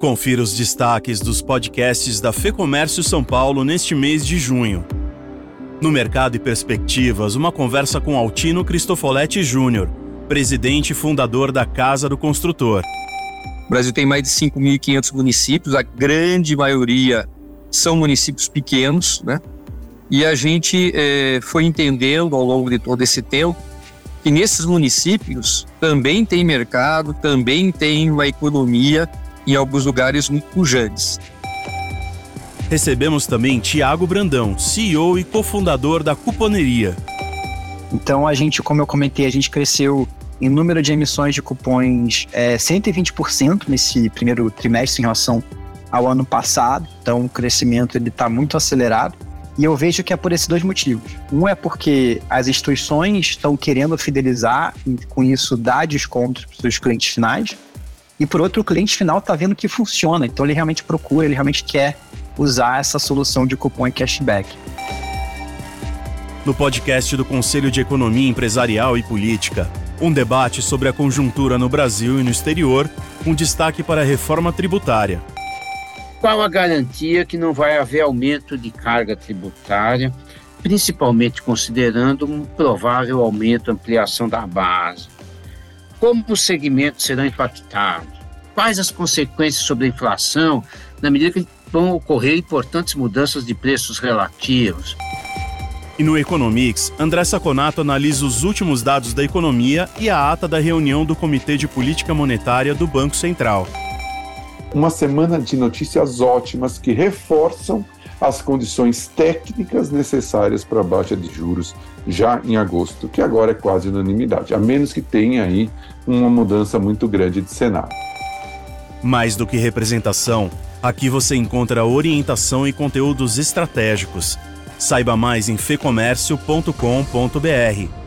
Confira os destaques dos podcasts da Fecomércio São Paulo neste mês de junho. No Mercado e Perspectivas, uma conversa com Altino Cristofoletti Júnior, presidente e fundador da Casa do Construtor. O Brasil tem mais de 5.500 municípios, a grande maioria são municípios pequenos, né? E a gente é, foi entendendo ao longo de todo esse tempo que nesses municípios também tem mercado, também tem uma economia em alguns lugares muito pujantes. Recebemos também Tiago Brandão, CEO e cofundador da Cuponeria. Então a gente, como eu comentei, a gente cresceu em número de emissões de cupons é, 120% nesse primeiro trimestre em relação ao ano passado. Então o crescimento ele está muito acelerado. E eu vejo que é por esses dois motivos. Um é porque as instituições estão querendo fidelizar e com isso dar descontos para os seus clientes finais. E por outro, o cliente final está vendo que funciona, então ele realmente procura, ele realmente quer usar essa solução de cupom e cashback. No podcast do Conselho de Economia Empresarial e Política, um debate sobre a conjuntura no Brasil e no exterior, com destaque para a reforma tributária. Qual a garantia que não vai haver aumento de carga tributária, principalmente considerando um provável aumento, ampliação da base? Como os segmentos serão impactados? Quais as consequências sobre a inflação na medida que vão ocorrer importantes mudanças de preços relativos? E no Economics, André Saconato analisa os últimos dados da economia e a ata da reunião do Comitê de Política Monetária do Banco Central. Uma semana de notícias ótimas que reforçam as condições técnicas necessárias para a baixa de juros já em agosto, que agora é quase unanimidade, a menos que tenha aí uma mudança muito grande de cenário. Mais do que representação, aqui você encontra orientação e conteúdos estratégicos. Saiba mais em fecomércio.com.br.